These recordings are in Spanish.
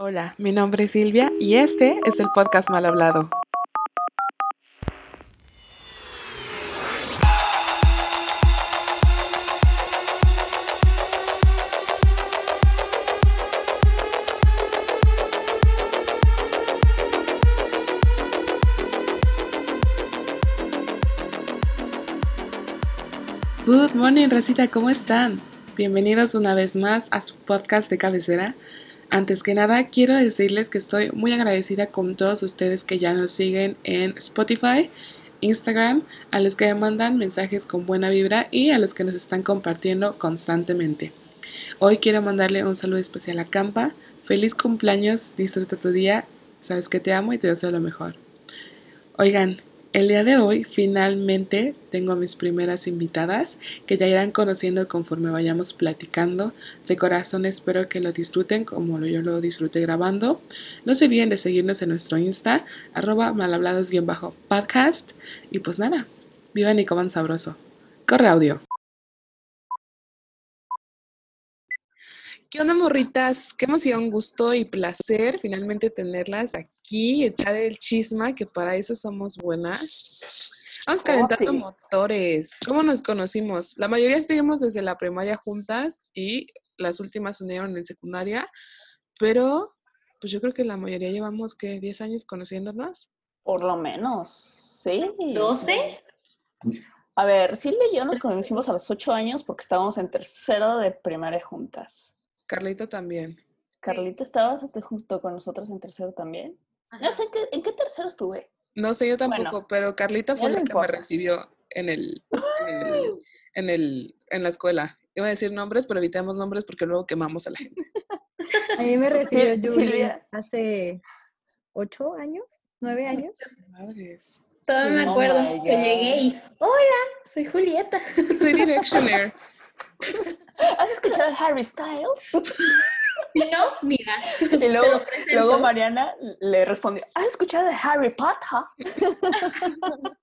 Hola, mi nombre es Silvia y este es el podcast Mal Hablado. Good morning, Rosita, ¿cómo están? Bienvenidos una vez más a su podcast de cabecera. Antes que nada, quiero decirles que estoy muy agradecida con todos ustedes que ya nos siguen en Spotify, Instagram, a los que me mandan mensajes con buena vibra y a los que nos están compartiendo constantemente. Hoy quiero mandarle un saludo especial a Campa. Feliz cumpleaños, disfruta tu día, sabes que te amo y te deseo lo mejor. Oigan, el día de hoy finalmente tengo a mis primeras invitadas que ya irán conociendo conforme vayamos platicando. De corazón espero que lo disfruten como yo lo disfruté grabando. No se olviden de seguirnos en nuestro Insta, arroba malhablados-podcast. Y pues nada, vivan y sabroso. Corre audio. ¿Qué onda, morritas? Qué emoción, gusto y placer finalmente tenerlas aquí, echar el chisma, que para eso somos buenas. Vamos calentando motores. ¿Cómo nos conocimos? La mayoría estuvimos desde la primaria juntas y las últimas unieron en secundaria, pero pues yo creo que la mayoría llevamos que 10 años conociéndonos. Por lo menos, ¿sí? ¿12? A ver, Silvia y yo nos conocimos a los 8 años porque estábamos en tercero de primaria juntas. Carlito también. Carlita, ¿estabas justo con nosotros en tercero también? No sé, ¿en qué, ¿en qué tercero estuve? No sé, yo tampoco, pero Carlita fue la que me recibió en el, en el, en la escuela. Iba a decir nombres, pero evitemos nombres porque luego quemamos a la gente. A mí me recibió Julia hace ocho años, nueve años. Madres. Todavía me acuerdo que llegué y, hola, soy Julieta. Soy Directioner. ¿Has escuchado Harry Styles? Si no, mira. Y luego, luego Mariana le respondió, ¿has escuchado Harry Potter?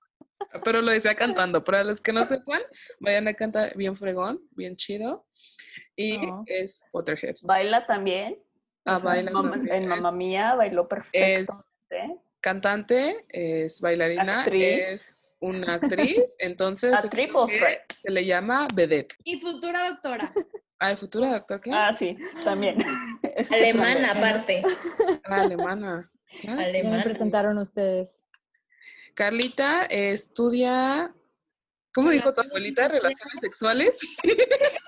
Pero lo decía cantando. Para los que no sepan, Mariana canta bien fregón, bien chido. Y es Potterhead. Baila también. Ah, baila también. En Mamma Mía bailó perfecto. Es cantante, es bailarina, es una actriz, entonces se le llama vedette. Y futura doctora. Ah, futura doctora, Ah, sí, también. alemana, aparte. Ah, alemana. Alemana. presentaron ustedes? Carlita estudia, ¿cómo dijo tu abuelita? Relaciones sexuales.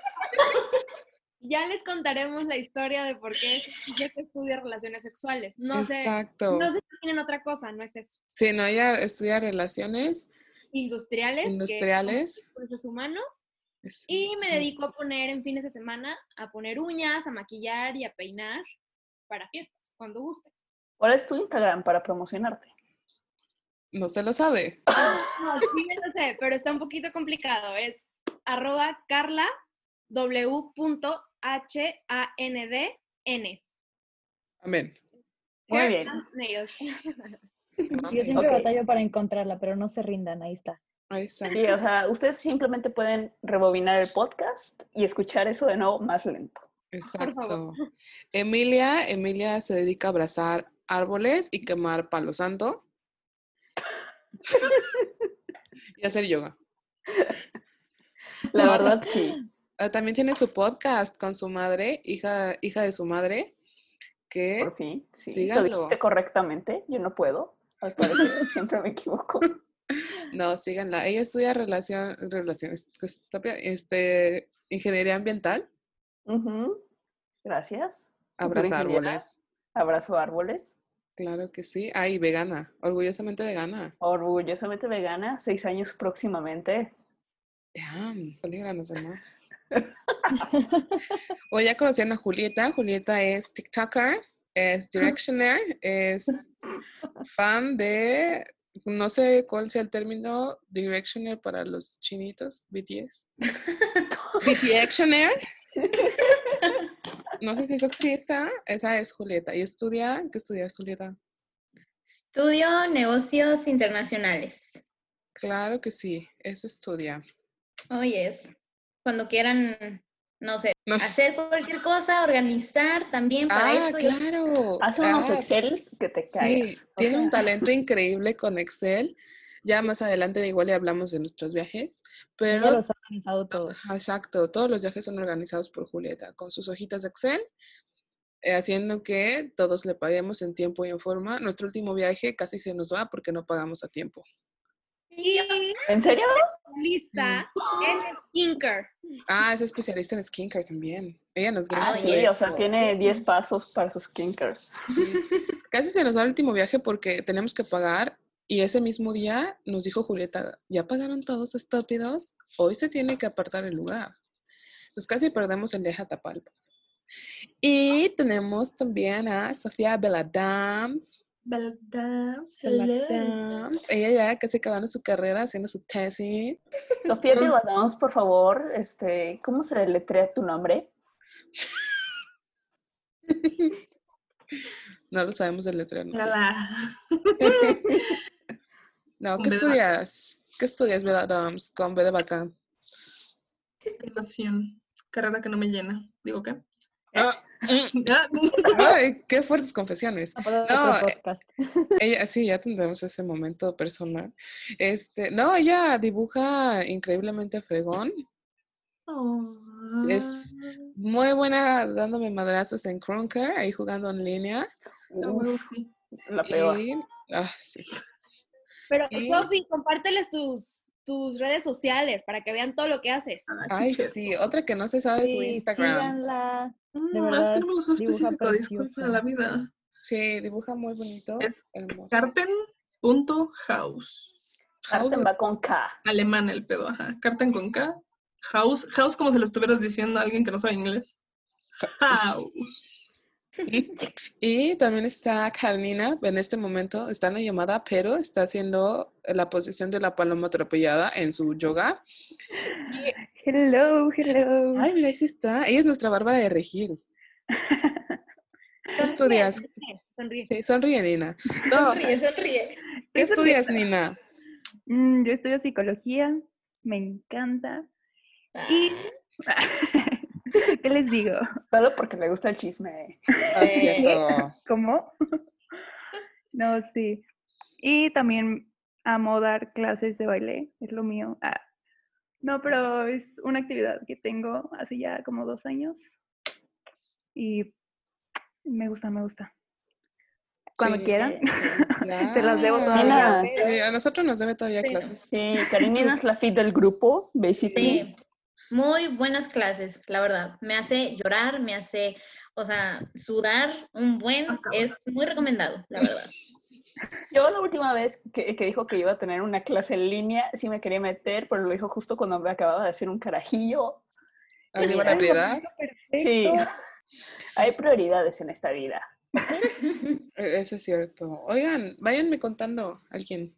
ya les contaremos la historia de por qué se estudia relaciones sexuales. No Exacto. sé, no sé si tienen otra cosa, no es eso. Sí, no, ella estudia relaciones industriales, industriales, recursos humanos. Y me dedico a poner en fines de semana, a poner uñas, a maquillar y a peinar para fiestas, cuando guste. ¿Cuál es tu Instagram para promocionarte? No se lo sabe. No, sí me lo sé, pero está un poquito complicado. Es arroba carla w.handn. Amén. Muy bien. Yo siempre batallo para encontrarla, pero no se rindan, ahí está. Ahí está. Sí, o sea, ustedes simplemente pueden rebobinar el podcast y escuchar eso de nuevo más lento. Exacto. Emilia, Emilia se dedica a abrazar árboles y quemar palo santo. y hacer yoga. La verdad, sí. Ah, también tiene su podcast con su madre, hija, hija de su madre. Que Por fin, sí. Lo dijiste correctamente, yo no puedo. Al parecer, siempre me equivoco. No, síganla. Ella estudia relación, relaciones, pues, este, ingeniería ambiental. Gracias. Abrazo árboles. Abrazo árboles. Claro que sí. Ay, vegana. Orgullosamente vegana. Orgullosamente vegana. Seis años próximamente. Damn, pelígranos, hermano. o ya conocían a Julieta. Julieta es TikToker es Directioner, es fan de, no sé cuál sea el término, Directioner para los chinitos, BTS. BTXtioner. No sé si eso existe, esa es Julieta. ¿Y estudia? ¿Qué estudias, Julieta? Estudio negocios internacionales. Claro que sí, eso estudia. Oh, yes. Cuando quieran no sé, hacer cualquier cosa, organizar también para Ah, eso. claro. Hace unos Ah, Excels que te Sí, caes. O tiene un talento increíble con Excel. Ya más adelante igual le hablamos de nuestros viajes, pero los ha organizado todos. Exacto, todos los viajes son organizados por Julieta, con sus hojitas de Excel, eh, haciendo que todos le paguemos en tiempo y en forma. Nuestro último viaje casi se nos va porque no pagamos a tiempo. Y ¿En serio? lista en skincare. Ah, es especialista en skincare también. Ella nos brinda Ah, sí, o sea, tiene 10 pasos para sus skincare. Sí. Casi se nos va el último viaje porque tenemos que pagar y ese mismo día nos dijo Julieta, ¿ya pagaron todos estúpidos? Hoy se tiene que apartar el lugar. Entonces casi perdemos el viaje a Tapalpa. Y tenemos también a Sofía Beladams. Ella ya casi acabando su carrera haciendo su tesis. Sofía, te mandamos, por favor, este, ¿cómo se letrea tu nombre? No lo sabemos de letra. No, no ¿qué estudias? ¿Qué estudias, Beladams? Con B de vaca. Animación. Carrera que no me llena. ¿Digo qué? Ah, ay, qué fuertes confesiones. No, eh. Ella, sí, ya tendremos ese momento personal. Este, no, ella dibuja increíblemente fregón. oh. Es muy buena dándome madrazos en Crunker, ahí jugando en línea. Ah, sí. La peor. Y, ah, sí. Pero, Y- Sofi, compárteles tus, tus redes sociales para que vean todo lo que haces. Ah, Ay, chiquito. sí, otra que no se sabe su Sí, Instagram. síganla. De es verdad, que no me lo sé específico, disculpa la vida. Sí, dibuja muy bonito. Es. Carten.house. Carten va con K. Alemán el pedo, ajá. Carten con K. House. House como si lo estuvieras diciendo a alguien que no sabe inglés. House. Y también está Carolina, en este momento está en la llamada, pero está haciendo la posición de la paloma atropellada en su yoga. Hello, hello. Ay, mira, ahí sí está. Ella es nuestra Bárbara de Regil. ¿Qué estudias? Sonríe, sonríe. Sí, sonríe, Nina. No, Sonríe, sonríe. ¿qué estudias, Nina? Mm, yo estudio psicología, me encanta. Y, ¿qué les digo? Solo porque me gusta el chisme. Ah, cierto. ¿Cómo? No, sí. Y también amo dar clases de baile, es lo mío. Ah, no, pero es una actividad que tengo hace ya como dos años. Y me gusta, me gusta. Cuando Sí. quieran. Ya. Se las debo todavía. Sí, a nosotros nos debe todavía Sí. clases. Sí, Karinina es la fit del grupo, basically. Sí, muy buenas clases, la verdad. Me hace llorar, me hace, o sea, sudar un buen, Acá. es muy recomendado, la verdad. Yo la última vez que, que dijo que iba a tener una clase en línea, sí me quería meter, pero lo dijo justo cuando me acababa de hacer un carajillo. ¿Arriba la prioridad? Sí, hay prioridades en esta vida. E- Eso es cierto. Oigan, váyanme contando alguien.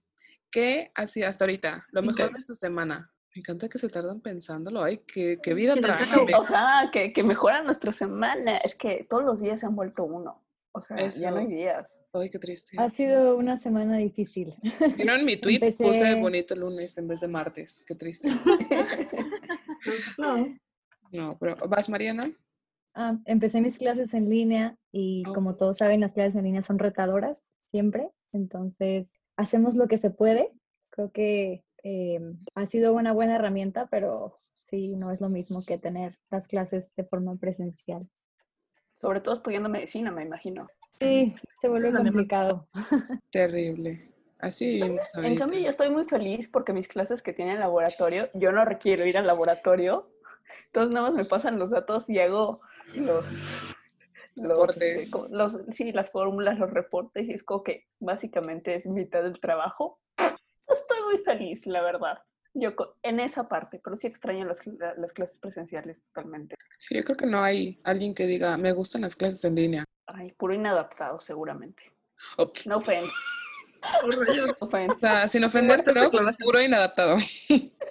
¿Qué hacía hasta ahorita? Lo mejor de su semana. Me encanta que se tardan pensándolo. Ay, qué, qué vida cacao. O sea, que, que mejora nuestra semana. Es que todos los días se han vuelto uno. O sea, ya no hay días. Ay, qué triste. Ha sido una semana difícil. ¿Vieron mi tweet? Puse bonito lunes en vez de martes. Qué triste. No. No, pero ¿vas, Mariana? Ah, empecé mis clases en línea y Oh. como todos saben, las clases en línea son retadoras siempre. Entonces, hacemos lo que se puede. Creo que eh, ha sido una buena herramienta, pero sí, no es lo mismo que tener las clases de forma presencial. Sobre todo estudiando medicina, me imagino. Sí, se vuelve complicado. Terrible. Así En cambio, yo estoy muy feliz porque mis clases que tienen laboratorio, yo no requiero ir al laboratorio. Entonces, nada más me pasan los datos y hago los. Los, Reportes. este, los- sí, las fórmulas, los reportes, y es como que básicamente es mitad del trabajo. Estoy muy feliz, la verdad. Yo en esa parte, pero sí extraño las, las clases presenciales totalmente. Sí, yo creo que no hay alguien que diga, me gustan las clases en línea. Ay, puro inadaptado, seguramente. O, pf, No offense, Oh, rayos. offense. o sea, sin ofender, pero puro inadaptado.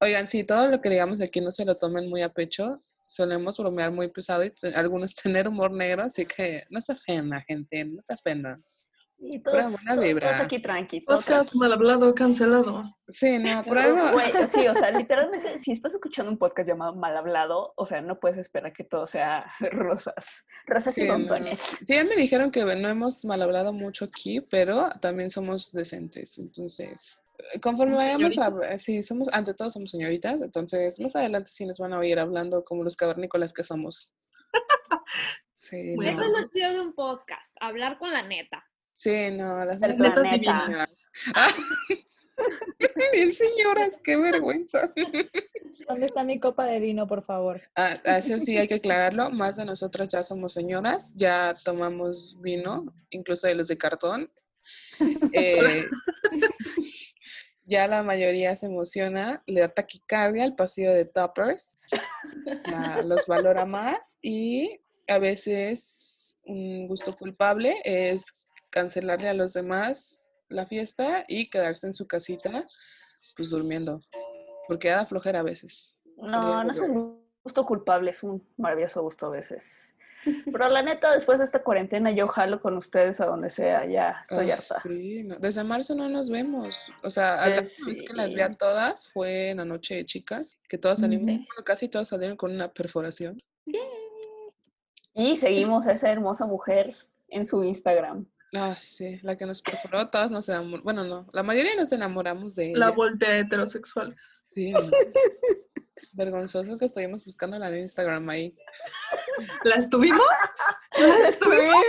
Oigan, sí, todo lo que digamos aquí no se lo tomen muy a pecho. Solemos bromear muy pesado y algunos tener humor negro, así que no se ofendan, gente, no se ofendan. Y Pura todos, buena todos- vibra. todos aquí tranqui. todo Podcast mal hablado, cancelado. Sí, no, por algo. güey, sí, o sea, literalmente, si estás escuchando un podcast llamado Mal Hablado, o sea, no puedes esperar que todo sea rosas. Rosas y Sí, no. bombones. Sí, ya me dijeron que no hemos mal hablado mucho aquí, pero también somos decentes. Entonces, eh, conforme vayamos a. Sí, somos, ante todo somos señoritas. Entonces, más adelante sí nos van a oír hablando como los cavernícolas que somos. Sí, Muy no. Eso es lo chido de un podcast, hablar con la neta. Sí, no, las El netas Netas planeta. divinas. Bien, señoras, qué vergüenza. ¿Dónde está mi copa de vino, por favor? Ah, eso sí hay que aclararlo. Más de nosotras ya somos señoras, ya tomamos vino, incluso de los de cartón. Eh, ya la mayoría se emociona, le da taquicardia al pasillo de toppers, ya los valora más y a veces un gusto culpable es cancelarle a los demás la fiesta y quedarse en su casita pues durmiendo, porque da flojera a veces. No, no es un gusto culpable, es un maravilloso gusto a veces. Pero la neta, después de esta cuarentena, yo jalo con ustedes a donde sea, ya estoy Ah, harta. sí, no, Desde marzo no nos vemos. O sea, a la última vez que las vi sí. a todas fue en la noche de chicas, que todas salimos, bueno, casi todas salieron con una perforación. Y seguimos a esa hermosa mujer en su Instagram. Ah, sí, la que nos perforó, todas nos enamoramos. Bueno, no, la mayoría nos enamoramos de La ella. voltea de heterosexuales. Sí, no. Vergonzoso que estuvimos buscándola en Instagram ahí. ¿La estuvimos? ¿La estuvimos?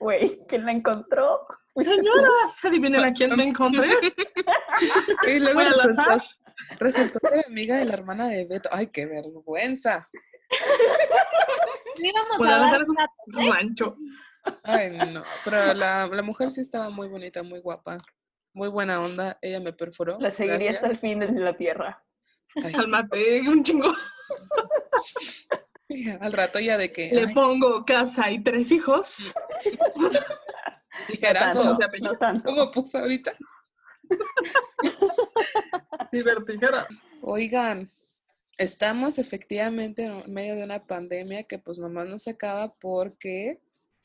Güey, ¿quién la encontró? Señoras, adivinen a quién me encontré. Y luego al resultó, azar. resultó ser amiga de la hermana de Beto. Ay, qué vergüenza. No íbamos Bueno, a dar un ¿eh? rancho. Ay, no, pero la, la mujer sí estaba muy bonita, muy guapa, muy buena onda. Ella me perforó. La seguiría hasta el fin de la tierra. Ay, Cálmate, un chingo. al rato ya de que Le ay, pongo casa y tres hijos. No tijerazos, tanto, se apellida. no tanto. ¿cómo puso ahorita? Cibertijera. Oigan, estamos efectivamente en medio de una pandemia que pues nomás no se acaba porque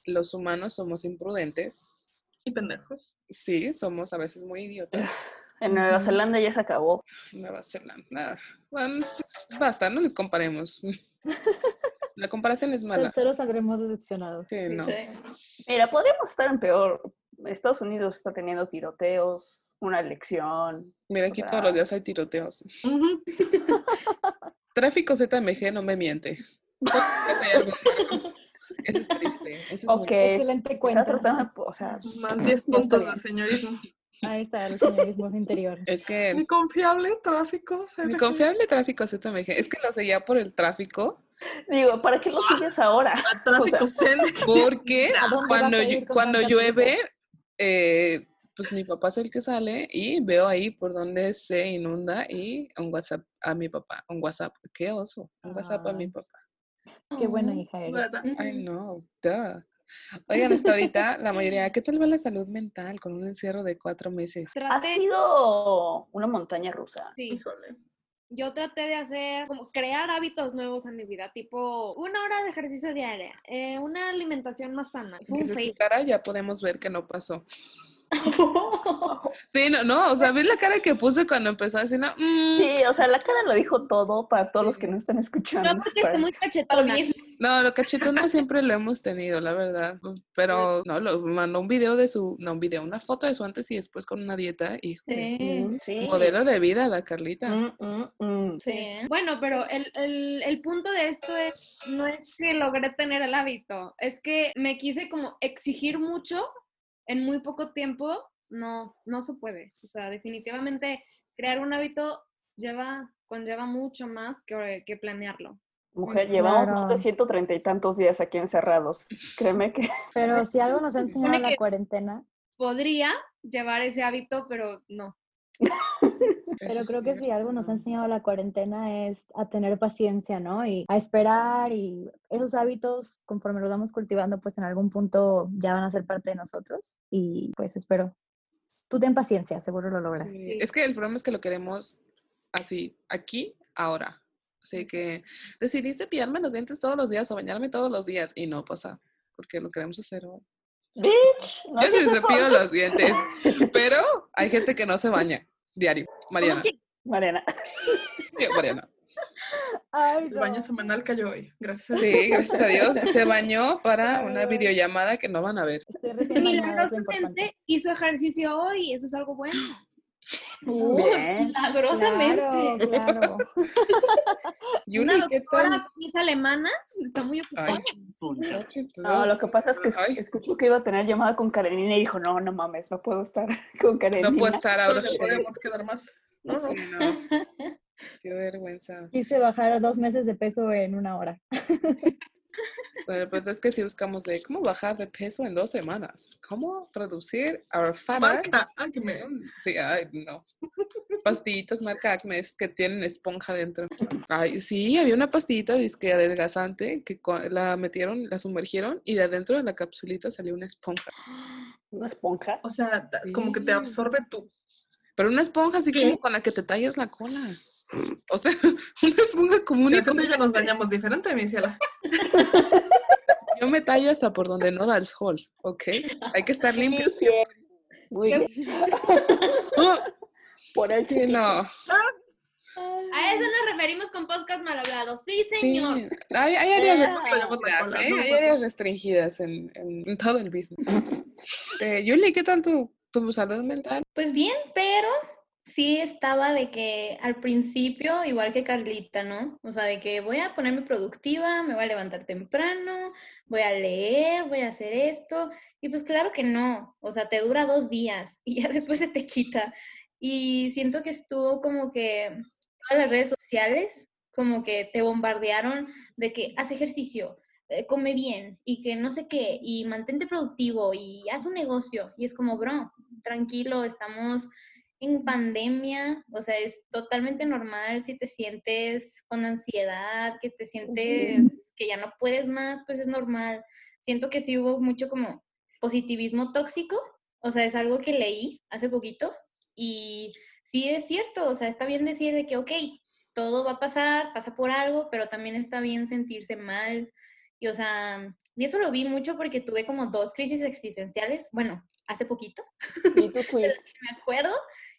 los humanos somos imprudentes. Y pendejos. Sí, somos a veces muy idiotas. En Nueva. Zelanda ya se acabó. Nueva Zelanda. nada. Bueno, basta, no les comparemos. La comparación es mala. Solo saldremos decepcionados. Sí, no. Mira, podríamos estar en peor. Estados Unidos está teniendo tiroteos, una elección. Mira, aquí todos los días hay tiroteos. Tráfico ZMG no me miente. Eso es triste. Eso es Excelente está cuenta. tratando o sea, Más 10 Ya está puntos de señorismo. Ahí está el señorismo interior. Es que Mi confiable tráfico. mi CBG. confiable tráfico ZMG es que lo seguía por el tráfico digo, ¿para qué lo sigues ahora? A tráfico O porque ¿A dónde cuando, cuando llueve, eh, pues mi papá es el que sale y veo ahí por donde se inunda y un WhatsApp a mi papá, un WhatsApp, qué oso, un WhatsApp a mi Ay. papá. Qué buena hija eres. Ay, no, duh. Oigan, hasta ahorita, la mayoría, ¿qué tal va la salud mental con un encierro de cuatro meses? Ha sido una montaña rusa. sí, Híjole. yo traté de hacer, como crear hábitos nuevos en mi vida, tipo una hora de ejercicio diaria, eh, una alimentación más sana. Fue un ya podemos ver que no pasó. Sí, no, no, o sea, ¿ves la cara que puse cuando empezó a decir, no, mm, Sí, o sea, la cara lo dijo todo para todos los que no están escuchando. Yo porque Para- estoy muy cachetona. No, lo cachetona siempre lo hemos tenido, la verdad. Pero no, lo mandó un video de su, no un video, una foto de su antes y después con una dieta y Sí. modelo de vida la Carlita. Mm, mm, mm. Bueno, pero el, el- el punto de esto es, no es que logré tener el hábito, es que me quise como exigir mucho en muy poco tiempo, no, no se puede. O sea, definitivamente crear un hábito lleva, conlleva mucho más que, que planearlo. Mujer, llevamos más de Claro. 130 y tantos días aquí encerrados. Créeme que Pero si algo nos ha enseñado la cuarentena, Podría llevar ese hábito, pero no. pero creo que si algo nos ha enseñado la cuarentena es a tener paciencia, ¿no? Y a esperar y esos hábitos, conforme los vamos cultivando, pues en algún punto ya van a ser parte de nosotros y pues espero. Tú ten paciencia, seguro lo logras. Sí. Es que el problema es que lo queremos así, aquí, ahora. Así que decidí cepillarme los dientes todos los días o bañarme todos los días y no pasa, porque lo queremos hacer hoy. Bitch, no Yo sí cepillo los dientes, pero hay gente que no se baña diario. Mariana. Mariana. Sí, Mariana. Ay, El baño semanal cayó hoy. Gracias a Dios. Sí, gracias a Dios. Se bañó para una videollamada que no van a ver. Milagrosamente hizo ejercicio hoy, eso es algo bueno. Uh, milagrosamente. Claro, claro. Yuli, Una ¿qué doctora es alemana, está muy ocupada. Ay, No, lo que pasa es que Ay. escuchó que iba a tener llamada con Karenina y dijo, no, no mames, no puedo estar con Karenina. no puedo estar No ahora. le podemos quedar mal. No, no. Sí, no. Qué vergüenza. Quise bajar dos meses de peso en una hora. Bueno, pues es que si buscamos de cómo bajar de peso en dos semanas, cómo reducir our fat Marca. Acme. Sí, ay, no. Pastillitas marca Acme que tienen esponja dentro. Ay, sí, había una pastillita disque adelgazante que la metieron, la sumergieron y de adentro de la capsulita salió una esponja. Una esponja. O sea, da- como que te Sí. absorbe tu. Pero una esponja así ¿Qué? como con la que te tallas la cola. O sea, una esponja común y tú y yo nos bañamos diferente, mi ciela. Yo me tallo hasta por donde no da el sol, ¿ok? Hay que estar limpio Muy bien. Muy Qué- bien. Oh, Por el sí, no. A eso nos referimos con podcast mal hablado. Sí, señor. Sí, hay, hay áreas Eh, restringidas, ¿eh? hay áreas restringidas en, en- en todo el business. Eh, Yuli, ¿qué tal tu, tu salud mental? Pues bien, pero sí estaba de que al principio, igual que Carlita, ¿no? O sea, de que voy a ponerme productiva, me voy a levantar temprano, voy a leer, voy a hacer esto. Y pues claro que no, o sea, te dura dos días y ya después se te quita. Y siento que estuvo como que todas las redes sociales como que te bombardearon de que haz ejercicio, eh, come bien y que no sé qué, y mantente productivo y haz un negocio. Y es como, bro, tranquilo, estamos en pandemia, o sea, es totalmente normal si te sientes con ansiedad, que te sientes que ya no puedes más, pues es normal. Siento que sí hubo mucho como positivismo tóxico, o sea, es algo que leí hace poquito y sí es cierto, o sea, está bien decir de que, ok, todo va a pasar, pasa por algo, pero también está bien sentirse mal. Y, o sea, y eso lo vi mucho porque tuve como dos crisis existenciales, bueno, hace poquito, Vi tu tweet. me acuerdo,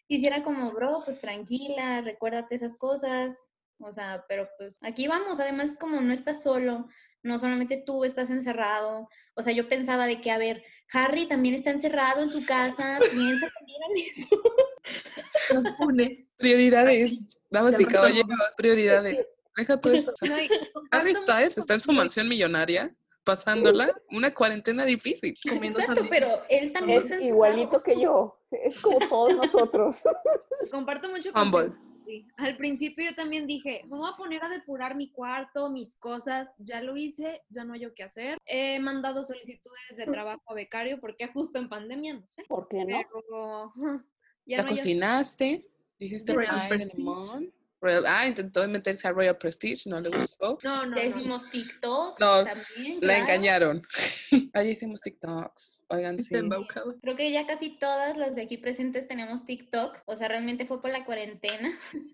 y si era como, bro, pues tranquila, recuérdate esas cosas, o sea, pero pues aquí vamos, además es como no estás solo, no solamente tú estás encerrado, o sea, yo pensaba de que, a ver, Harry también está encerrado en su casa, piensa también en eso. Nos une. Prioridades, damas y caballeros, prioridades. Deja todo eso. Harry Styles está en su mansión millonaria, pasándola una cuarentena difícil. Comiendo Exacto, sandía. pero él también Es igualito que yo. Es como todos nosotros. Comparto mucho Humble. contigo, sí. Al principio yo también dije, me voy a poner a depurar mi cuarto, mis cosas. Ya lo hice, ya no hay yo qué hacer. He mandado solicitudes de trabajo a becario porque justo en pandemia, no sé. ¿Por qué no? Pero ya La no hay cocinaste, hiciste Royal ah, intentó meterse a Royal Prestige, no le gustó. No, no, Ya no. hicimos TikToks No, también. La claro. engañaron. Ahí hicimos TikToks. Oigan, sí. embaucado. Creo que ya casi todas las de aquí presentes tenemos TikTok. O sea, realmente fue por la cuarentena.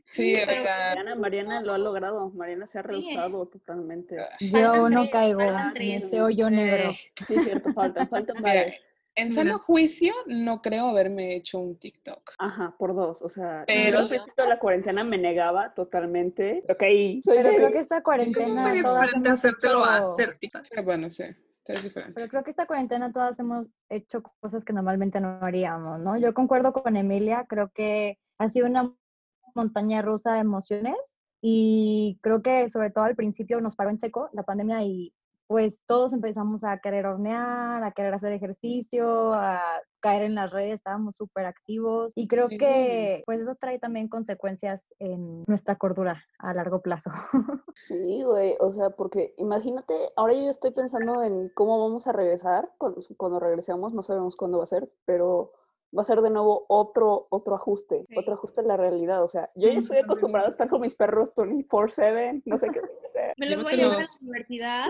Sí, pero-. Mariana, Mariana lo ha logrado. Mariana se ha Sí. rehusado totalmente. Yo Faltan no tres, caigo faltan en tres. ese hoyo negro. Eh, Sí, es cierto, faltan, faltan varias. En Mira. sano juicio, no creo haberme hecho un TikTok. Ajá, por dos. O sea, Pero- yo al principio de la cuarentena me negaba totalmente. Ok, soy Pero gay. creo que esta Es cuarentena muy todas diferente hacértelo a hacer TikTok. Sí, bueno, sí, sí, es diferente. Pero creo que esta cuarentena todas hemos hecho cosas que normalmente no haríamos, ¿no? Yo concuerdo con Emilia, creo que ha sido una montaña rusa de emociones y creo que sobre todo al principio nos paró en seco la pandemia y pues todos empezamos a querer hornear, a querer hacer ejercicio, a caer en las redes, estábamos súper activos y creo que pues eso trae también consecuencias en nuestra cordura a largo plazo. Sí, güey, o sea, porque imagínate, ahora yo estoy pensando en cómo vamos a regresar, cuando, cuando regresemos, no sabemos cuándo va a ser, pero va a ser de nuevo otro, otro ajuste, Sí. otro ajuste en la realidad, o sea, yo ya estoy acostumbrada a estar con mis perros 24/7, no sé qué a hacer. Me los voy a llevar a la universidad.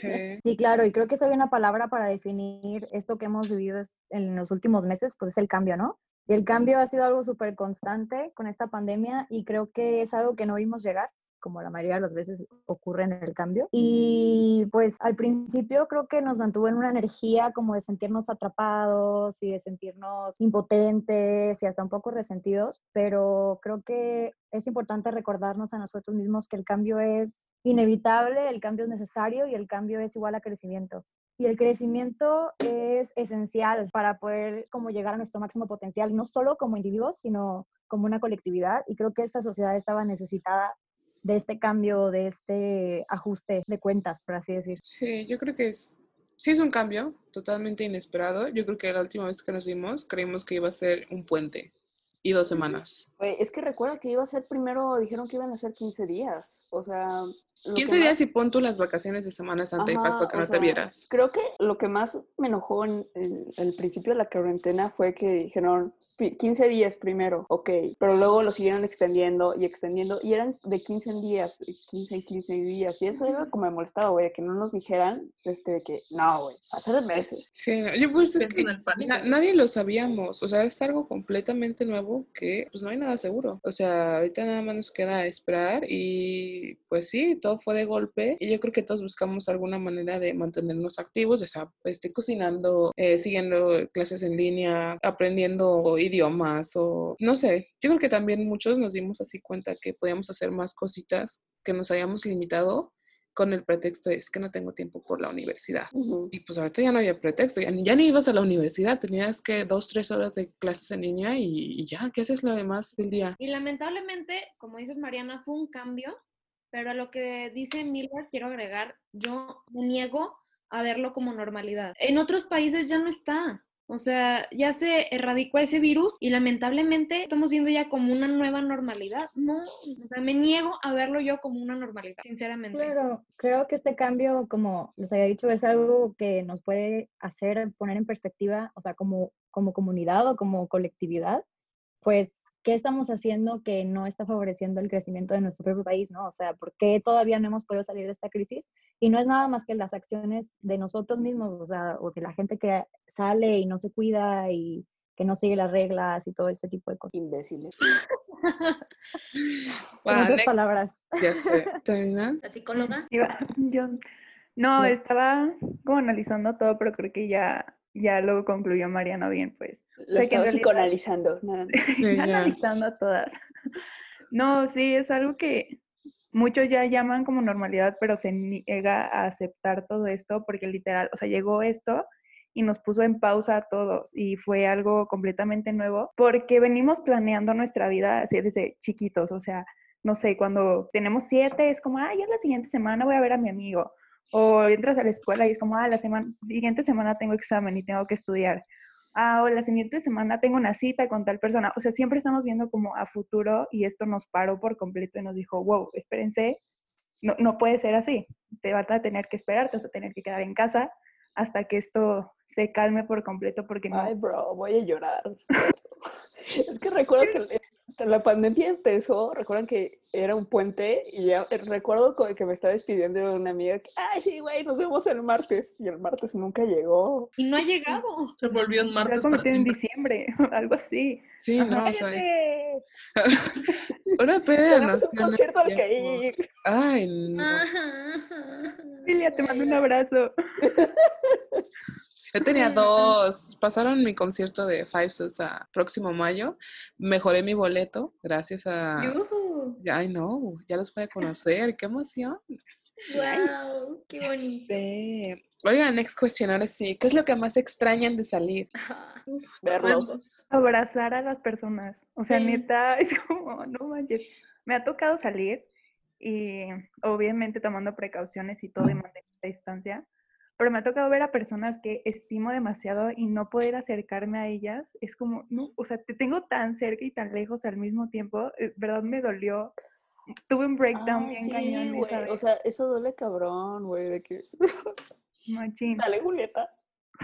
Sí. Sí, claro, y creo que esa hay una palabra para definir esto que hemos vivido en los últimos meses, pues es el cambio, ¿no? Y el cambio ha sido algo súper constante con esta pandemia y creo que es algo que no vimos llegar. Como la mayoría de las veces ocurre en el cambio. Y pues al principio creo que nos mantuvo en una energía como de sentirnos atrapados y de sentirnos impotentes y hasta un poco resentidos, pero creo que es importante recordarnos a nosotros mismos que el cambio es inevitable, el cambio es necesario y el cambio es igual a crecimiento. Y el crecimiento es esencial para poder como llegar a nuestro máximo potencial, no solo como individuos, sino como una colectividad. Y creo que esta sociedad estaba necesitada de este cambio, de este ajuste de cuentas, por así decir. Sí, yo creo que es, sí es un cambio totalmente inesperado. Yo creo que la última vez que nos vimos creímos que iba a ser un puente y dos semanas. Es que recuerda que iba a ser primero, dijeron que iban a ser 15 días. O sea. 15 días más- y pon tú las vacaciones de Semana Santa y Pascua que no te vieras. Creo que lo que más me enojó en, el principio de la cuarentena fue que dijeron "Pi- 15 días primero, ok, pero luego lo siguieron extendiendo y extendiendo y eran de 15 en días, 15 en 15 días y eso era como me molestaba, güey, que no nos dijeran este, de que no, güey, hace meses. Sí, no, yo pues es que na- nadie lo sabíamos, o sea, es algo completamente nuevo que pues no hay nada seguro. O sea, ahorita nada más nos queda esperar y pues sí, todo fue de golpe y yo creo que todos buscamos alguna manera de mantenernos activos, ya sea este, cocinando, eh, siguiendo clases en línea, aprendiendo idiomas o no sé, yo creo que también muchos nos dimos así cuenta que podíamos hacer más cositas que nos habíamos limitado con el pretexto es que no tengo tiempo por la universidad. Ujú. Y pues ahorita ya no había pretexto, ya ni, ya ni ibas a la universidad, tenías que dos, tres horas de clases en línea y, y ya, ¿qué haces lo demás del día? Y lamentablemente, como dices Mariana, fue un cambio, pero a lo que dice Miller quiero agregar, yo me niego a verlo como normalidad. En otros países ya no está. O sea, ya se erradicó ese virus y lamentablemente estamos viendo ya como una nueva normalidad. No, o sea, me niego a verlo yo como una normalidad, sinceramente. Claro, creo que este cambio, como les había dicho, es algo que nos puede hacer poner en perspectiva, o sea, como, como comunidad o como colectividad, pues, ¿qué estamos haciendo que no está favoreciendo el crecimiento de nuestro propio país, no? O sea, ¿por qué todavía no hemos podido salir de esta crisis? Y no es nada más que las acciones de nosotros mismos, o sea, o de la gente que sale y no se cuida y que no sigue las reglas y todo ese tipo de cosas. Imbéciles. En Ah, otras palabras. ya sé. La psicóloga. Yo, no, estaba como analizando todo, pero creo que ya, ya lo concluyó Mariano bien, pues. Lo realidad- psicoanalizando. nada más. Sí, ya. analizando a todas. No, sí, es algo que muchos ya llaman como normalidad, pero se niega a aceptar todo esto porque literal, o sea, llegó esto y nos puso en pausa a todos y fue algo completamente nuevo porque venimos planeando nuestra vida así desde chiquitos, o sea, no sé, cuando tenemos siete es como, ah, ya la siguiente semana voy a ver a mi amigo. O entras a la escuela y es como, ah, la semana, siguiente semana tengo examen y tengo que estudiar ah, o la siguiente semana tengo una cita con tal persona. O sea, siempre estamos viendo como a futuro y esto nos paró por completo y nos dijo, wow, espérense, no, no puede ser así. Te vas a tener que esperar, te vas a tener que quedar en casa hasta que esto se calme por completo porque no. Ay, bro, voy a llorar. Es que recuerdo que la pandemia empezó, recuerdan que era un puente y ya eh, recuerdo que me estaba despidiendo de una amiga que, ay, sí, güey, nos vemos el martes. Y el martes nunca llegó. Y no ha llegado. Se volvió un Se martes para convertido en diciembre, algo así. Sí, no, o sea, una peda de un concierto al que ir. Ay, no. Ajá. Lilia, te mando un abrazo. Yo tenía dos. Pasaron mi concierto de Five Sus a próximo mayo. Mejoré mi boleto gracias a. Yujú. Ay, no, ya los voy a conocer. Qué emoción. Wow, qué bonito. Sí. Oigan, next question, ahora sí. ¿Qué es lo que más extrañan de salir? Verlos. Verlos. abrazar a las personas. O sea, Sí. neta, es como, no manches. Me ha tocado salir y obviamente tomando precauciones y todo y manteniendo la distancia, pero me ha tocado ver a personas que estimo demasiado y no poder acercarme a ellas. Es como, no, o sea, te tengo tan cerca y tan lejos al mismo tiempo. eh, verdad me dolió. Tuve un breakdown bien sí, cañón esa O vez. sea, eso duele cabrón, güey, de que... Machín. Dale, Julieta.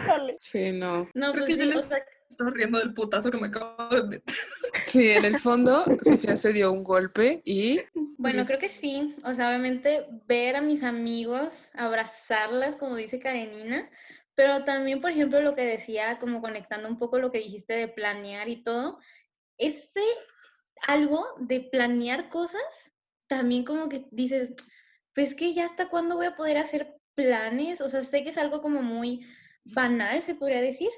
Dale. Sí, no. No, Creo pues que sí, yo o les- sea, Estaba riendo del putazo que me acabo de meter. Sí, en el fondo, Sofía se dio un golpe y. Bueno, creo que sí. O sea, obviamente ver a mis amigos, abrazarlas, como dice Karenina, pero también, por ejemplo, lo que decía, como conectando un poco lo que dijiste de planear y todo, ese algo de planear cosas también como que dices, pues que ya hasta cuándo voy a poder hacer planes, o sea, sé que es algo como muy banal, se podría decir,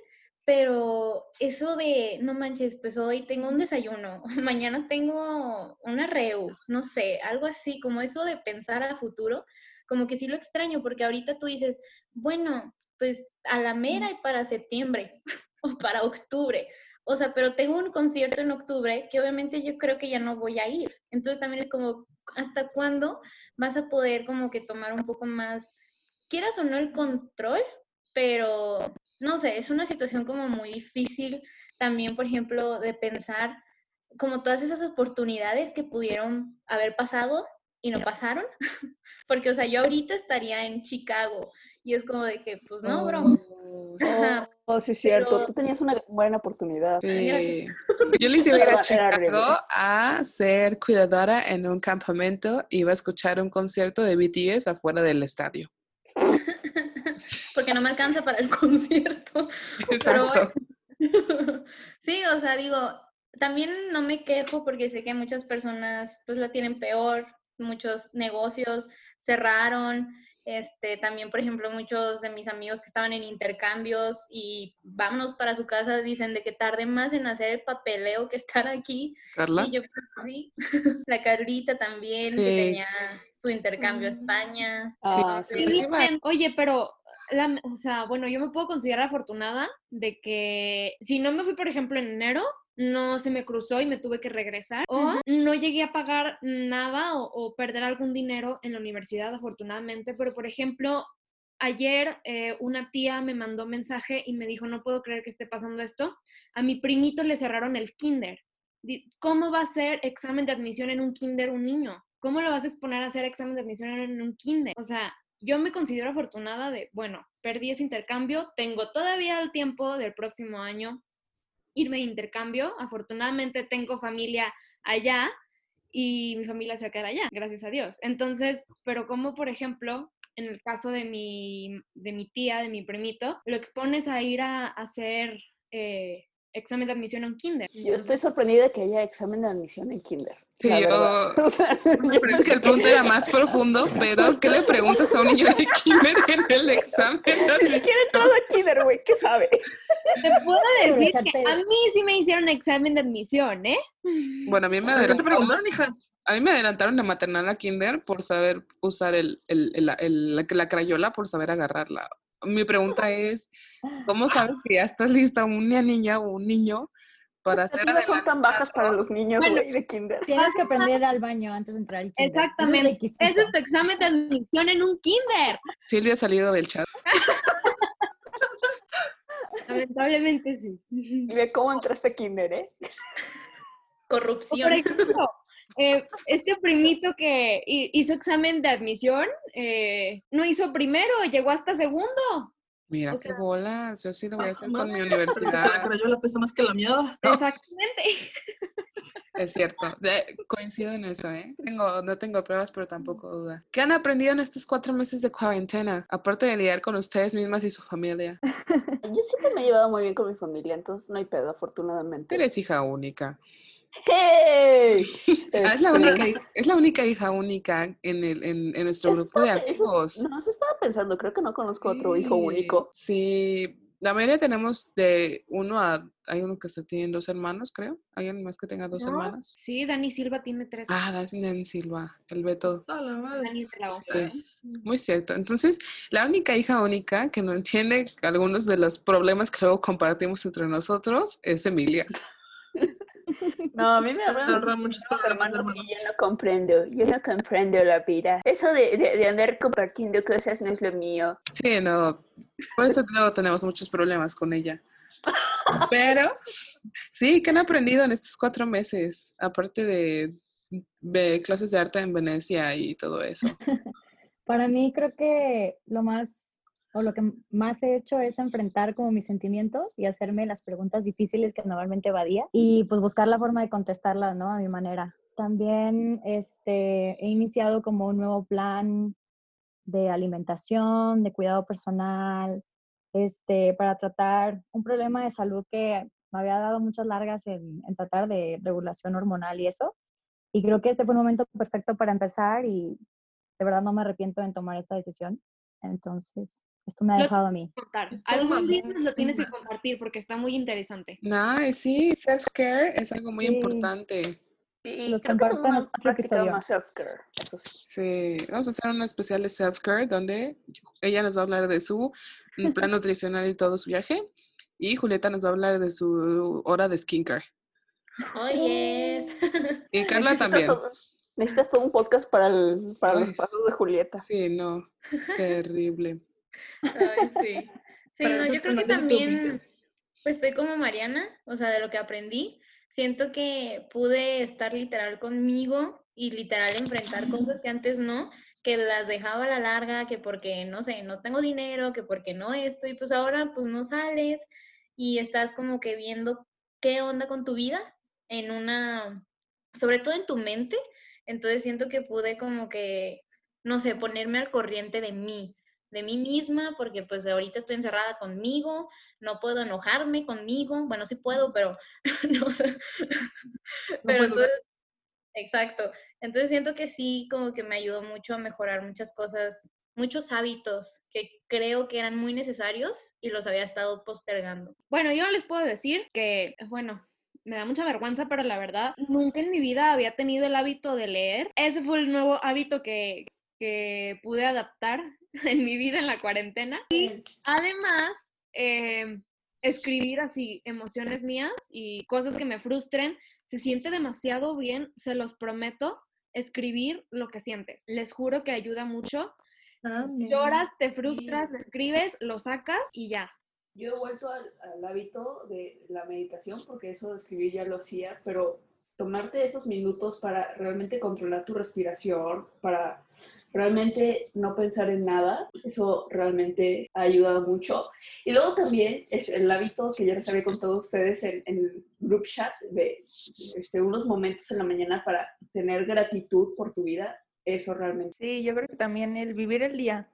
pero eso de, no manches, pues hoy tengo un desayuno, mañana tengo una reu, no sé, algo así, como eso de pensar a futuro, como que sí lo extraño, porque ahorita tú dices, bueno, pues a la mera y para septiembre o para octubre, o sea, pero tengo un concierto en octubre que obviamente yo creo que ya no voy a ir. Entonces también es como, ¿hasta cuándo vas a poder como que tomar un poco más, quieras o no el control, pero no sé, es una situación como muy difícil también, por ejemplo, de pensar como todas esas oportunidades que pudieron haber pasado y no pasaron, porque, o sea, yo ahorita estaría en Chicago y es como de que, pues no, bro. Oh, oh sí, es cierto. Tú tenías una buena oportunidad. Sí. Yo le iba a ir a Chicago a ser cuidadora en un campamento. Iba a escuchar un concierto de BTS afuera del estadio. porque no me alcanza para el concierto. Pero sí, o sea, digo, también no me quejo porque sé que muchas personas pues la tienen peor, muchos negocios cerraron, este, también, por ejemplo, muchos de mis amigos que estaban en intercambios y vámonos para su casa dicen de que tarde más en hacer el papeleo que estar aquí. Carla. Y yo, sí, la Carlita también, que tenía su intercambio a España. Ah, Y dicen, Oye, pero, la- o sea, bueno, yo me puedo considerar afortunada de que si no me fui, por ejemplo, en enero, no se me cruzó y me tuve que regresar, o no llegué a pagar nada o, o perder algún dinero en la universidad, afortunadamente, pero, por ejemplo, ayer eh, una tía me mandó mensaje y me dijo, no puedo creer que esté pasando esto. A mi primito le cerraron el kinder. ¿Cómo va a ser examen de admisión en un kinder un niño? ¿Cómo lo vas a exponer a hacer examen de admisión en un kinder? O sea, yo me considero afortunada de, bueno, perdí ese intercambio, tengo todavía el tiempo del próximo año irme de intercambio. Afortunadamente tengo familia allá y mi familia se va a quedar allá, gracias a Dios. Entonces, pero como por ejemplo, en el caso de mi, de mi tía, de mi primito, lo expones a ir a, hacer eh, examen de admisión un kinder. Yo estoy sorprendida que haya examen de admisión en kinder. Sí, yo- verdad. O sea, Me parece que el punto era más profundo, pero ¿qué le preguntas a un niño de kinder en el examen? Ni siquiera he entrado a kinder, güey. ¿Qué sabe? Te puedo decir que a mí sí me hicieron examen de admisión, ¿eh? Bueno, a mí me ¿Qué te adelantaron, preguntaron, hija? a mí me adelantaron de maternal a kinder por saber usar el, el- el- el- la, la crayola, por saber agarrarla. Mi pregunta es, ¿cómo sabes que ya estás lista una niña o un niño para hacer no son tan bajas para los niños, Bueno. de kinder. Tienes que aprender al baño antes de entrar al kinder. Exactamente. Ese es tu examen de admisión en un kinder. Silvia ha salido del chat. Lamentablemente sí. Y ve cómo entraste a kinder, ¿eh? O Corrupción. Por ejemplo, eh, este primito que hi- hizo examen de admisión, eh, no hizo primero, llegó hasta segundo. Mira O qué sea- bolas, yo sí lo voy a hacer con mi que La universidad. crayola pesa más que la mierda. Exactamente. Es cierto, de- coincido en eso, ¿eh? Tengo, no tengo pruebas, pero tampoco duda. ¿Qué han aprendido en estos cuatro meses de cuarentena? Aparte de lidiar con ustedes mismas y su familia. Yo siempre me he llevado muy bien con mi familia, entonces no hay pedo, afortunadamente. Eres hija única. ¡Hey! Ah, es, la Este, única, es la única hija única en, el, en, en nuestro eso grupo de eso es- amigos. no, eso estaba pensando, creo que no conozco otro hijo único. Sí, la mayoría tenemos de uno a... Hay uno que está tiene dos hermanos, creo. ¿Hay alguien más que tenga dos ¿No? hermanos? Sí, Dani Silva tiene tres. Ah, Dani Silva, el Beto. A la madre. Dani es de la O. Sí, muy cierto. Entonces, la única hija única que no entiende algunos de los problemas que luego compartimos entre nosotros es Emilia. No, a mí me de muchos problemas hermanos y yo no comprendo, yo no comprendo la vida. Eso de, de, de andar compartiendo cosas no es lo mío. Sí, no, por eso luego tenemos muchos problemas con ella. Pero, sí, ¿qué han aprendido en estos cuatro meses? Aparte de, de clases de arte en Venecia y todo eso. Para mí creo que lo más o lo que más he hecho es enfrentar como mis sentimientos y hacerme las preguntas difíciles que normalmente evadía y pues buscar la forma de contestarlas, ¿no? A mi manera. También este, he iniciado como un nuevo plan de alimentación, de cuidado personal, este, para tratar un problema de salud que me había dado muchas largas en, en tratar de regulación hormonal y eso. y creo que este fue un momento perfecto para empezar y de verdad no me arrepiento en tomar esta decisión. Entonces, esto me ha Lo dejado a mí. Contar. Algún día lo tienes que compartir porque está muy interesante. Nice, sí, self-care es algo muy Sí. importante. Y Los comparto en otro episodio. más self-care, eso sí. Sí, vamos a hacer un especial de self-care donde ella nos va a hablar de su mm, plan nutricional y todo su viaje y Julieta nos va a hablar de su hora de skincare. Oh, yes. Y Carla Necesitas también. todo- necesitas todo un podcast para, el, para los pasos de Julieta. Sí, no, terrible. Ay, sí. No, yo creo que también pues, estoy como Mariana, o sea, de lo que aprendí. Siento que pude estar literal conmigo y literal enfrentar cosas que antes no, que las dejaba a la larga, que porque, no sé, no tengo dinero, que porque no esto, y pues ahora pues no sales y estás como que viendo qué onda con tu vida en una, sobre todo en tu mente. Entonces siento que pude como que, no sé, ponerme al corriente de mí, de mí misma, porque pues ahorita estoy encerrada conmigo, no puedo enojarme conmigo, bueno, sí puedo, pero no. Pero entonces, exacto. Entonces siento que sí, como que me ayudó mucho a mejorar muchas cosas, muchos hábitos que creo que eran muy necesarios y los había estado postergando. Bueno, yo les puedo decir que, bueno, me da mucha vergüenza, pero la verdad, nunca en mi vida había tenido el hábito de leer. Ese fue el nuevo hábito que, que pude adaptar en mi vida en la cuarentena. Y además, eh, escribir así emociones mías y cosas que me frustren, se siente demasiado bien, se los prometo, escribir lo que sientes. Les juro que ayuda mucho. Lloras, te frustras, lo escribes, lo sacas y ya. Yo he vuelto al, al hábito de la meditación porque eso de escribir ya lo hacía, pero tomarte esos minutos para realmente controlar tu respiración, para realmente no pensar en nada, eso realmente ha ayudado mucho. Y luego también es el hábito que ya les había contado a ustedes en, el group chat de este, unos momentos en la mañana para tener gratitud por tu vida, eso realmente. Sí, yo creo que también el vivir el día,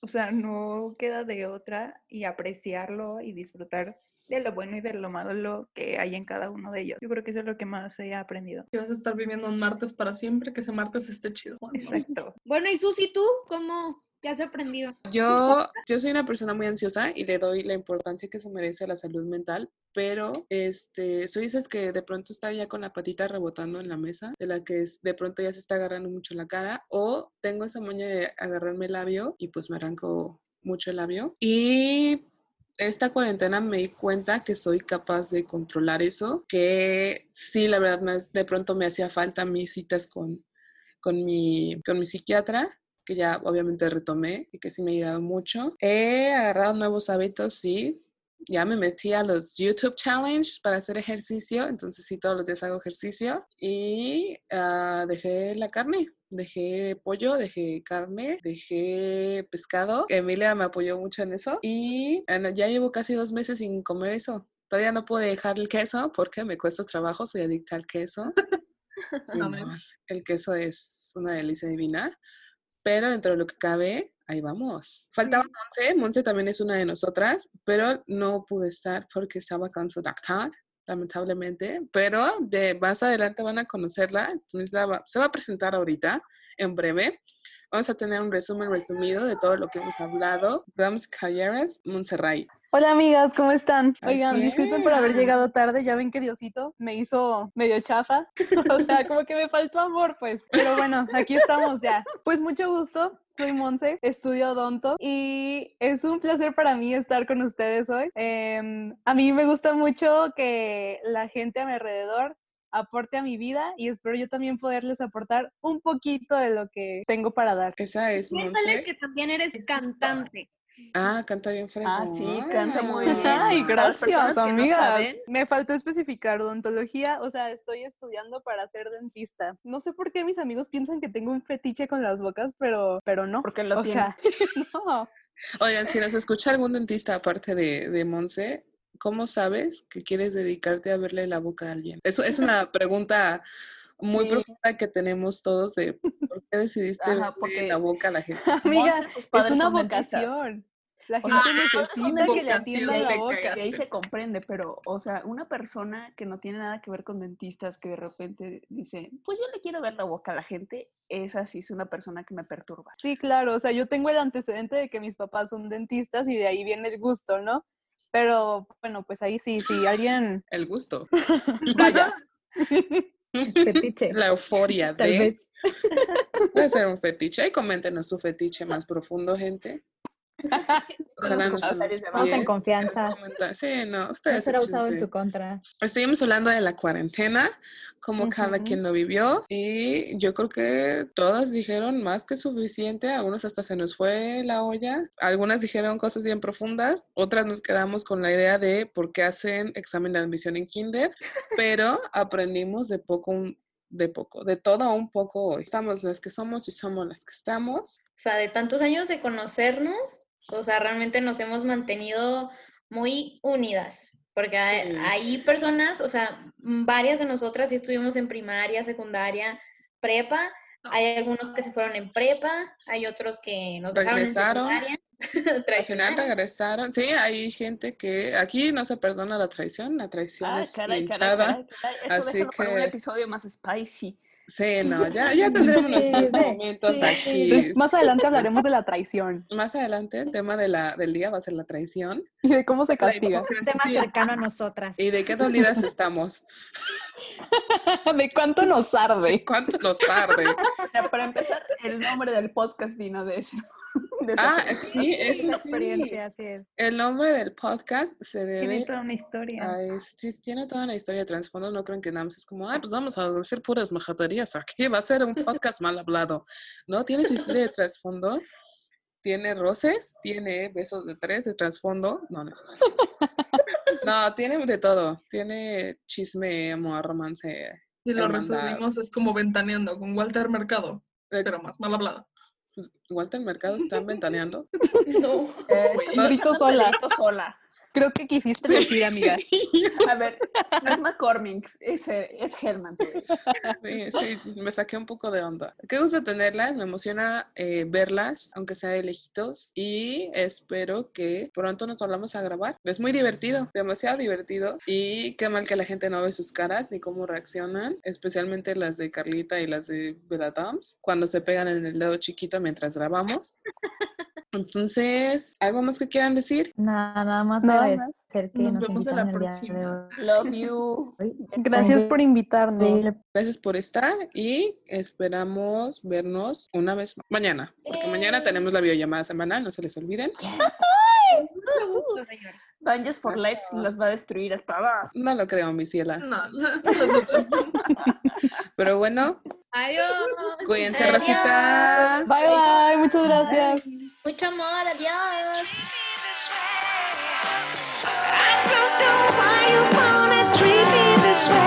o sea, no queda de otra y apreciarlo y disfrutar de lo bueno y de lo malo que hay en cada uno de ellos. Yo creo que eso es lo que más he aprendido. Si vas a estar viviendo un martes para siempre, que ese martes esté chido. Exacto. Bueno, y Susi, ¿tú cómo? ¿Qué has aprendido? Yo, yo soy una persona muy ansiosa y le doy la importancia que se merece a la salud mental, pero este, soy esas que de pronto está ya con la patita rebotando en la mesa, de la que es- de pronto ya se está agarrando mucho la cara, o tengo esa maña de agarrarme el labio y pues me arranco mucho el labio. Y esta cuarentena me di cuenta que soy capaz de controlar eso, que sí, la verdad, me- de pronto me hacía falta mis citas con, con, mi, con mi psiquiatra que ya obviamente retomé y que sí me ha ayudado mucho. He agarrado nuevos hábitos, sí. Ya me metí a los YouTube Challenge para hacer ejercicio, entonces sí, todos los días hago ejercicio. Y ah, dejé la carne, dejé pollo, dejé carne, dejé pescado. Emilia me apoyó mucho en eso. Y ah, no, ya llevo casi dos meses sin comer eso. Todavía no puedo dejar el queso porque me cuesta trabajo, soy adicta al queso. Sí, no, el queso es una delicia divina pero dentro de lo que cabe, ahí vamos. Faltaba Monse, Monse también es una de nosotras, pero no pude estar porque estaba con su doctor, lamentablemente, pero de más adelante van a conocerla, entonces la va- se va a presentar ahorita, en breve. Vamos a tener un resumen resumido de todo lo que hemos hablado. Dams Calleras, Montserrat. Hola amigas, ¿cómo están? Así Oigan, disculpen por haber llegado tarde, ya ven que Diosito me hizo medio chafa, o sea, como que me faltó amor, pues. Pero bueno, aquí estamos ya. Pues mucho gusto, soy Monse, estudio odonto y es un placer para mí estar con ustedes hoy. Em, a mí me gusta mucho que la gente a mi alrededor aporte a mi vida y espero yo también poderles aportar un poquito de lo que tengo para dar. Esa es Monse. que también eres Eso está. cantante. Ah, canta bien fregón. Ah, sí, canta muy bien. Ay, gracias, no saben. Me faltó especificar odontología, o sea, estoy estudiando para ser dentista. No sé por qué mis amigos piensan que tengo un fetiche con las bocas, pero, pero no. Porque lo o tiene. sea, no. Oigan, si nos escucha algún dentista aparte de, de Monse, ¿cómo sabes que quieres dedicarte a verle la boca a alguien? Eso es una pregunta muy Sí. profunda que tenemos todos de por qué decidiste Ajá, porque- la boca a la gente. Amiga, es una vocación. La gente necesita que le atiendan la boca. Y ahí se comprende, pero, o sea, una persona que no tiene nada que ver con dentistas, que de repente dice, pues yo le quiero ver la boca a la gente, esa sí es una persona que me perturba. Sí, claro, o sea, yo tengo el antecedente de que mis papás son dentistas y de ahí viene el gusto, ¿no? Pero bueno, pues ahí sí, si alguien, El gusto. vaya, Fetiche. La euforia Tal de. vez. Puede ser un fetiche. Ahí coméntenos su fetiche más profundo, gente. Ojalá nos Vamos en confianza. Sí, no, No ustedes. será usado en su contra. Estuvimos hablando de la cuarentena, cómo cada Ujú. quien lo vivió y yo creo que todas dijeron más que suficiente, algunos hasta se nos fue la olla, algunas dijeron cosas bien profundas, otras nos quedamos con la idea de por qué hacen examen de admisión en kinder, pero aprendimos de poco un- de poco, de todo un poco hoy. Estamos las que somos y somos las que estamos. O sea, de tantos años de conocernos, o sea, realmente nos hemos mantenido muy unidas, porque hay, Sí. hay personas, o sea, varias de nosotras sí estuvimos en primaria, secundaria, prepa, hay algunos que se fueron en prepa, hay otros que nos dejaron en Regresaron. secundaria. Traicionaron. regresaron. Sí, hay gente que aquí no se perdona la traición, la traición Ah, es caray, caray, linchada. caray, caray. Eso así para un que- episodio más spicy. Sí, no, ya, ya tendremos nuestros sí, momentos sí, aquí. Más adelante hablaremos de la traición Más adelante, el tema de la, del día va a ser la traición y de cómo se castiga, Un tema cercano a nosotras. y de qué dolidas estamos. de cuánto nos arde. ¿Cuánto nos arde? Para empezar, el nombre del podcast vino de ese. Ah, sí, eso sí. experiencia, así es. El nombre del podcast se Tiene debe toda una historia. a es- tiene toda una historia de trasfondo. No creen que nada más es como, ay, pues vamos a decir puras majaderías aquí. Va a ser un podcast mal hablado. No, tiene su historia de trasfondo. Tiene roces, tiene besos de tres de trasfondo. No, no es. No, tiene de todo. Tiene chisme, amor, romance. Si lo hermandad. resumimos, es como ventaneando con Walter Mercado, Eh, pero más mal hablado. Pues, Walter Mercado está ventaneando. No. Eh, estás Grito sola. Pedrito sola. Creo que quisiste decir, amiga. A ver, no es McCormick, es, es Hellman. Sí, sí, me saqué un poco de onda. Qué gusto tenerlas, me emociona eh, verlas, aunque sea de lejitos, y espero que pronto nos volvamos a grabar. Es muy divertido, demasiado divertido, y qué mal que la gente no ve sus caras ni cómo reaccionan, especialmente las de Carlita y las de Bella Dams, cuando se pegan en el dedo chiquito mientras grabamos. Entonces, ¿algo más que quieran decir? Nada, nada más Nada que Nos nos, vemos a la próxima. Love you. Gracias por invitarnos. Gracias por estar y esperamos vernos una vez más. mañana, porque mañana tenemos la videollamada semanal, no se les olviden. Mucho gusto, señor. Dungeons for Life las va a destruir a todas. No lo creo, mi ciela. No, no, no, Pero bueno. Adiós. Cuídense, adiós. Rosita. Bye, bye. Muchas gracias. Bye. Mucho amor. Adiós. I don't know why you wanna treat me this way.